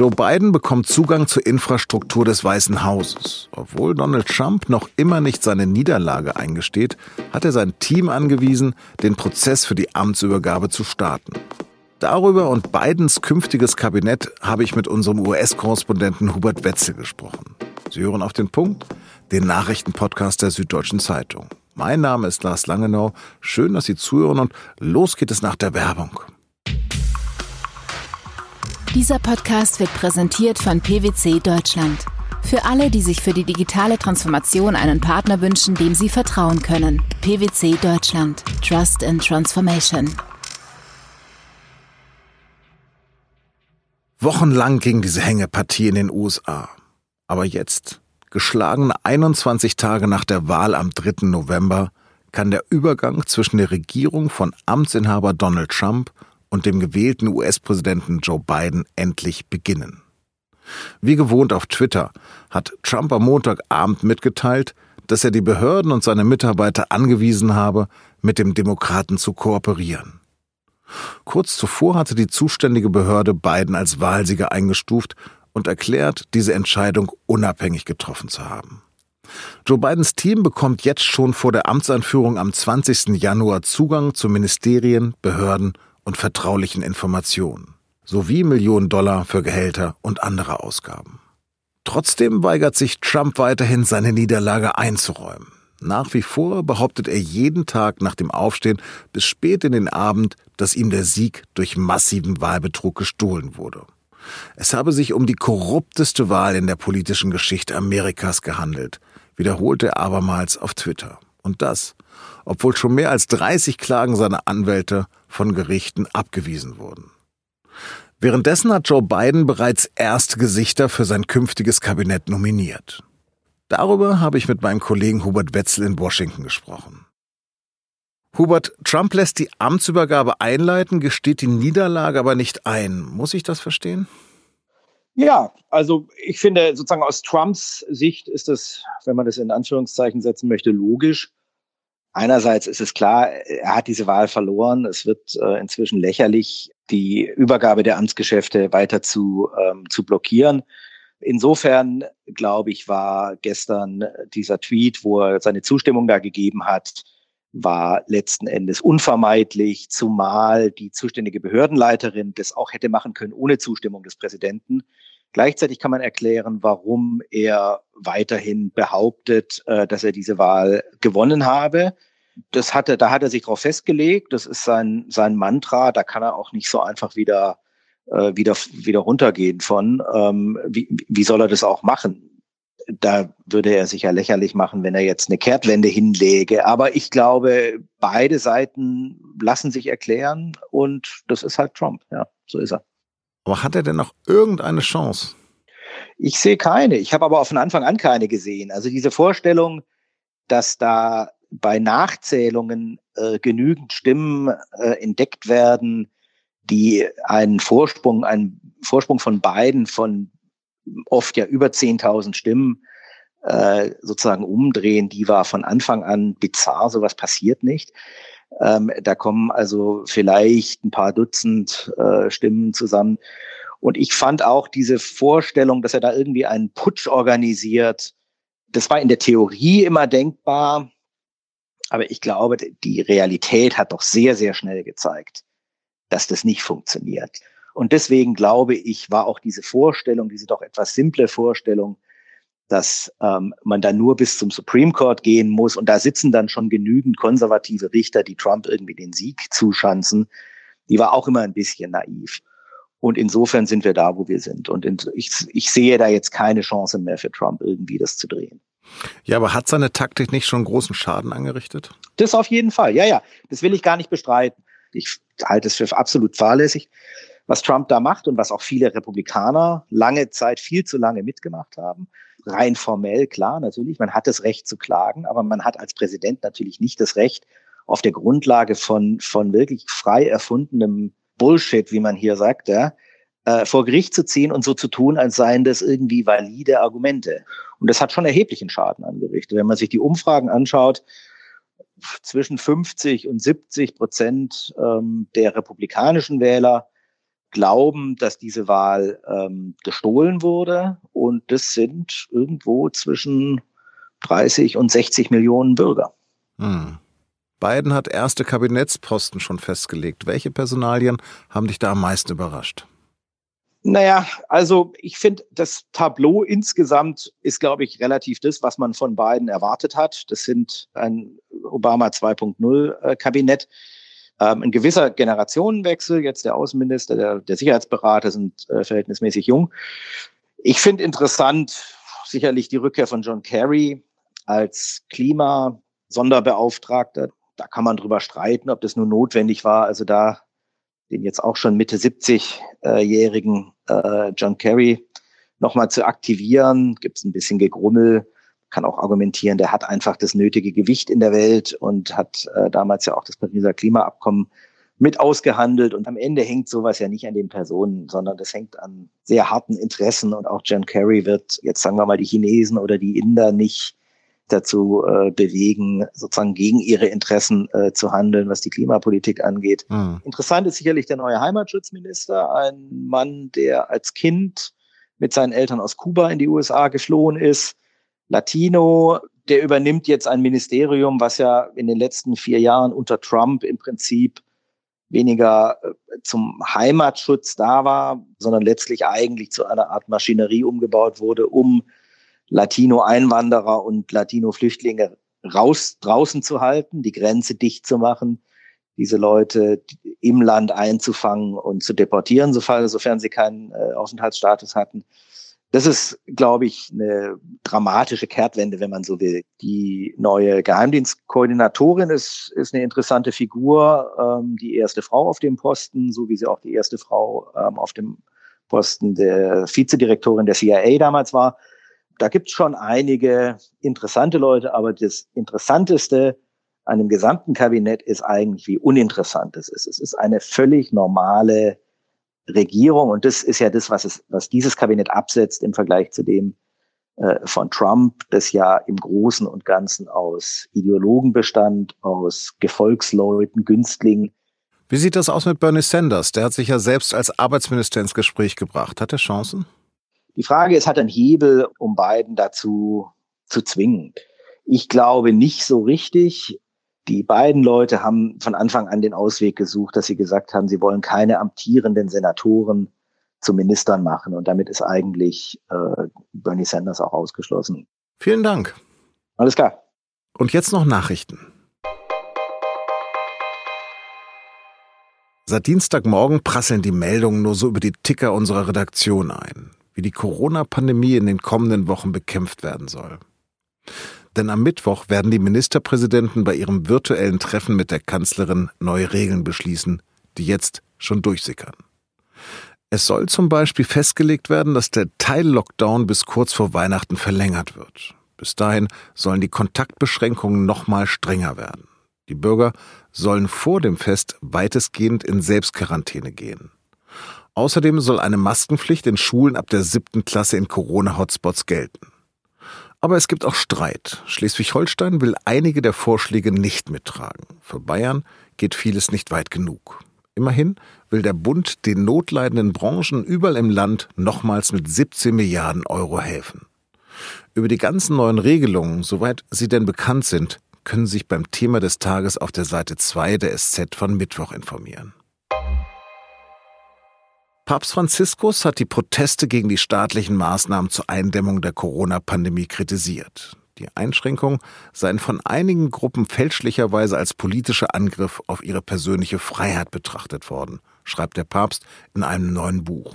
Joe Biden bekommt Zugang zur Infrastruktur des Weißen Hauses. Obwohl Donald Trump noch immer nicht seine Niederlage eingesteht, hat er sein Team angewiesen, den Prozess für die Amtsübergabe zu starten. Darüber und Bidens künftiges Kabinett habe ich mit unserem US-Korrespondenten Hubert Wetzel gesprochen. Sie hören auf den Punkt, den Nachrichtenpodcast der Süddeutschen Zeitung. Mein Name ist Lars Langenau. Schön, dass Sie zuhören und los geht es nach der Werbung. Dieser Podcast wird präsentiert von PwC Deutschland. Für alle, die sich für die digitale Transformation einen Partner wünschen, dem sie vertrauen können. PwC Deutschland. Trust in Transformation. Wochenlang ging diese Hängepartie in den USA. Aber jetzt, geschlagene 21 Tage nach der Wahl am 3. November, kann der Übergang zwischen der Regierung von Amtsinhaber Donald Trump und dem gewählten US-Präsidenten Joe Biden endlich beginnen. Wie gewohnt auf Twitter hat Trump am Montagabend mitgeteilt, dass er die Behörden und seine Mitarbeiter angewiesen habe, mit dem Demokraten zu kooperieren. Kurz zuvor hatte die zuständige Behörde Biden als Wahlsieger eingestuft und erklärt, diese Entscheidung unabhängig getroffen zu haben. Joe Bidens Team bekommt jetzt schon vor der Amtsanführung am 20. Januar Zugang zu Ministerien, Behörden und vertraulichen Informationen sowie Millionen Dollar für Gehälter und andere Ausgaben. Trotzdem weigert sich Trump weiterhin, seine Niederlage einzuräumen. Nach wie vor behauptet er jeden Tag nach dem Aufstehen bis spät in den Abend, dass ihm der Sieg durch massiven Wahlbetrug gestohlen wurde. Es habe sich um die korrupteste Wahl in der politischen Geschichte Amerikas gehandelt, wiederholte er abermals auf Twitter. Und das, obwohl schon mehr als 30 Klagen seiner Anwälte von Gerichten abgewiesen wurden. Währenddessen hat Joe Biden bereits erste Gesichter für sein künftiges Kabinett nominiert. Darüber habe ich mit meinem Kollegen Hubert Wetzel in Washington gesprochen. Hubert, Trump lässt die Amtsübergabe einleiten, gesteht die Niederlage aber nicht ein. Muss ich das verstehen? Ja, also ich finde sozusagen aus Trumps Sicht ist das, wenn man das in Anführungszeichen setzen möchte, logisch. Einerseits ist es klar, er hat diese Wahl verloren. Es wird äh, inzwischen lächerlich, die Übergabe der Amtsgeschäfte weiter zu, ähm, zu blockieren. Insofern, glaube ich, war gestern dieser Tweet, wo er seine Zustimmung da gegeben hat, war letzten Endes unvermeidlich, zumal die zuständige Behördenleiterin das auch hätte machen können ohne Zustimmung des Präsidenten. Gleichzeitig kann man erklären, warum er weiterhin behauptet, äh, dass er diese Wahl gewonnen habe. Das hatte, da hat er sich darauf festgelegt. Das ist sein, sein Mantra. Da kann er auch nicht so einfach wieder äh, wieder, wieder runtergehen von. Ähm, wie, wie soll er das auch machen? Da würde er sich ja lächerlich machen, wenn er jetzt eine Kehrtwende hinlege. Aber ich glaube, beide Seiten lassen sich erklären und das ist halt Trump. Ja, so ist er. Aber hat er denn noch irgendeine Chance? Ich sehe keine. Ich habe aber auch von Anfang an keine gesehen. Also diese Vorstellung, dass da bei Nachzählungen äh, genügend Stimmen äh, entdeckt werden, die einen Vorsprung, einen Vorsprung von beiden von oft ja über 10.000 Stimmen äh, sozusagen umdrehen, die war von Anfang an bizarr, sowas passiert nicht. Ähm, da kommen also vielleicht ein paar Dutzend äh, Stimmen zusammen. Und ich fand auch diese Vorstellung, dass er da irgendwie einen Putsch organisiert, das war in der Theorie immer denkbar, aber ich glaube, die Realität hat doch sehr, sehr schnell gezeigt, dass das nicht funktioniert. Und deswegen glaube ich, war auch diese Vorstellung, diese doch etwas simple Vorstellung, dass ähm, man dann nur bis zum Supreme Court gehen muss und da sitzen dann schon genügend konservative Richter, die Trump irgendwie den Sieg zuschanzen, die war auch immer ein bisschen naiv. Und insofern sind wir da, wo wir sind. Und in, ich, ich sehe da jetzt keine Chance mehr für Trump, irgendwie das zu drehen. Ja, aber hat seine Taktik nicht schon großen Schaden angerichtet? Das auf jeden Fall. Ja, ja. Das will ich gar nicht bestreiten. Ich halte es für absolut fahrlässig, was Trump da macht und was auch viele Republikaner lange Zeit viel zu lange mitgemacht haben. Rein formell, klar, natürlich, man hat das Recht zu klagen, aber man hat als Präsident natürlich nicht das Recht, auf der Grundlage von, von wirklich frei erfundenem Bullshit, wie man hier sagt, ja, äh, vor Gericht zu ziehen und so zu tun, als seien das irgendwie valide Argumente. Und das hat schon erheblichen Schaden angerichtet. Wenn man sich die Umfragen anschaut, zwischen 50 und 70 Prozent ähm, der republikanischen Wähler glauben, dass diese Wahl ähm, gestohlen wurde. Und das sind irgendwo zwischen 30 und 60 Millionen Bürger. Hm. Biden hat erste Kabinettsposten schon festgelegt. Welche Personalien haben dich da am meisten überrascht? Naja, also ich finde, das Tableau insgesamt ist, glaube ich, relativ das, was man von Biden erwartet hat. Das sind ein Obama 2.0 Kabinett. Ähm, ein gewisser Generationenwechsel, jetzt der Außenminister, der, der Sicherheitsberater sind äh, verhältnismäßig jung. Ich finde interessant sicherlich die Rückkehr von John Kerry als Klimasonderbeauftragter. Da kann man drüber streiten, ob das nur notwendig war. Also da den jetzt auch schon Mitte 70-jährigen äh, John Kerry nochmal zu aktivieren. Gibt es ein bisschen Gegrummel, kann auch argumentieren, der hat einfach das nötige Gewicht in der Welt und hat äh, damals ja auch das Pariser Klimaabkommen mit ausgehandelt. Und am Ende hängt sowas ja nicht an den Personen, sondern das hängt an sehr harten Interessen. Und auch John Kerry wird jetzt sagen wir mal die Chinesen oder die Inder nicht dazu äh, bewegen, sozusagen gegen ihre Interessen äh, zu handeln, was die Klimapolitik angeht. Mhm. Interessant ist sicherlich der neue Heimatschutzminister, ein Mann, der als Kind mit seinen Eltern aus Kuba in die USA geflohen ist, Latino, der übernimmt jetzt ein Ministerium, was ja in den letzten vier Jahren unter Trump im Prinzip weniger äh, zum Heimatschutz da war, sondern letztlich eigentlich zu einer Art Maschinerie umgebaut wurde, um Latino-Einwanderer und Latino-Flüchtlinge raus, draußen zu halten, die Grenze dicht zu machen, diese Leute im Land einzufangen und zu deportieren, sofern sie keinen äh, Aufenthaltsstatus hatten. Das ist, glaube ich, eine dramatische Kehrtwende, wenn man so will. Die neue Geheimdienstkoordinatorin ist, ist eine interessante Figur, ähm, die erste Frau auf dem Posten, so wie sie auch die erste Frau ähm, auf dem Posten der Vizedirektorin der CIA damals war da gibt es schon einige interessante Leute, aber das Interessanteste an dem gesamten Kabinett ist eigentlich, wie uninteressant es ist. Es ist eine völlig normale Regierung und das ist ja das, was, es, was dieses Kabinett absetzt im Vergleich zu dem äh, von Trump, das ja im Großen und Ganzen aus Ideologen bestand, aus Gefolgsleuten, Günstlingen. Wie sieht das aus mit Bernie Sanders? Der hat sich ja selbst als Arbeitsminister ins Gespräch gebracht. Hat er Chancen? Die Frage ist, hat ein Hebel, um Biden dazu zu zwingen? Ich glaube nicht so richtig. Die beiden Leute haben von Anfang an den Ausweg gesucht, dass sie gesagt haben, sie wollen keine amtierenden Senatoren zu Ministern machen. Und damit ist eigentlich äh, Bernie Sanders auch ausgeschlossen. Vielen Dank. Alles klar. Und jetzt noch Nachrichten. Seit Dienstagmorgen prasseln die Meldungen nur so über die Ticker unserer Redaktion ein wie die Corona-Pandemie in den kommenden Wochen bekämpft werden soll. Denn am Mittwoch werden die Ministerpräsidenten bei ihrem virtuellen Treffen mit der Kanzlerin neue Regeln beschließen, die jetzt schon durchsickern. Es soll zum Beispiel festgelegt werden, dass der Teil-Lockdown bis kurz vor Weihnachten verlängert wird. Bis dahin sollen die Kontaktbeschränkungen nochmal strenger werden. Die Bürger sollen vor dem Fest weitestgehend in Selbstquarantäne gehen. Außerdem soll eine Maskenpflicht in Schulen ab der siebten Klasse in Corona-Hotspots gelten. Aber es gibt auch Streit. Schleswig-Holstein will einige der Vorschläge nicht mittragen. Für Bayern geht vieles nicht weit genug. Immerhin will der Bund den notleidenden Branchen überall im Land nochmals mit 17 Milliarden Euro helfen. Über die ganzen neuen Regelungen, soweit sie denn bekannt sind, können Sie sich beim Thema des Tages auf der Seite 2 der SZ von Mittwoch informieren. Papst Franziskus hat die Proteste gegen die staatlichen Maßnahmen zur Eindämmung der Corona-Pandemie kritisiert. Die Einschränkungen seien von einigen Gruppen fälschlicherweise als politischer Angriff auf ihre persönliche Freiheit betrachtet worden, schreibt der Papst in einem neuen Buch.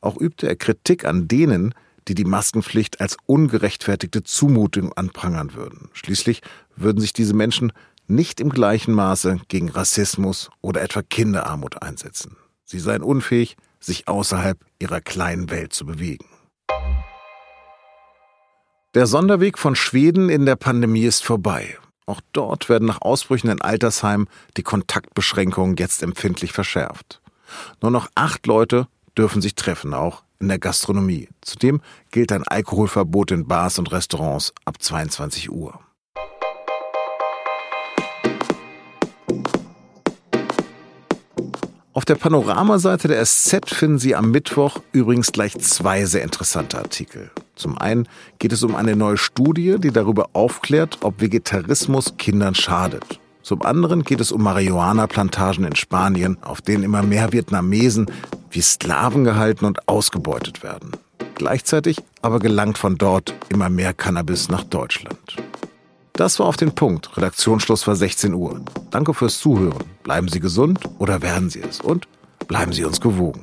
Auch übte er Kritik an denen, die die Maskenpflicht als ungerechtfertigte Zumutung anprangern würden. Schließlich würden sich diese Menschen nicht im gleichen Maße gegen Rassismus oder etwa Kinderarmut einsetzen. Sie seien unfähig, sich außerhalb ihrer kleinen Welt zu bewegen. Der Sonderweg von Schweden in der Pandemie ist vorbei. Auch dort werden nach Ausbrüchen in Altersheimen die Kontaktbeschränkungen jetzt empfindlich verschärft. Nur noch acht Leute dürfen sich treffen, auch in der Gastronomie. Zudem gilt ein Alkoholverbot in Bars und Restaurants ab 22 Uhr. Auf der Panoramaseite der SZ finden Sie am Mittwoch übrigens gleich zwei sehr interessante Artikel. Zum einen geht es um eine neue Studie, die darüber aufklärt, ob Vegetarismus Kindern schadet. Zum anderen geht es um Marihuana-Plantagen in Spanien, auf denen immer mehr Vietnamesen wie Sklaven gehalten und ausgebeutet werden. Gleichzeitig aber gelangt von dort immer mehr Cannabis nach Deutschland. Das war auf den Punkt. Redaktionsschluss war 16 Uhr. Danke fürs Zuhören. Bleiben Sie gesund oder werden Sie es? Und bleiben Sie uns gewogen.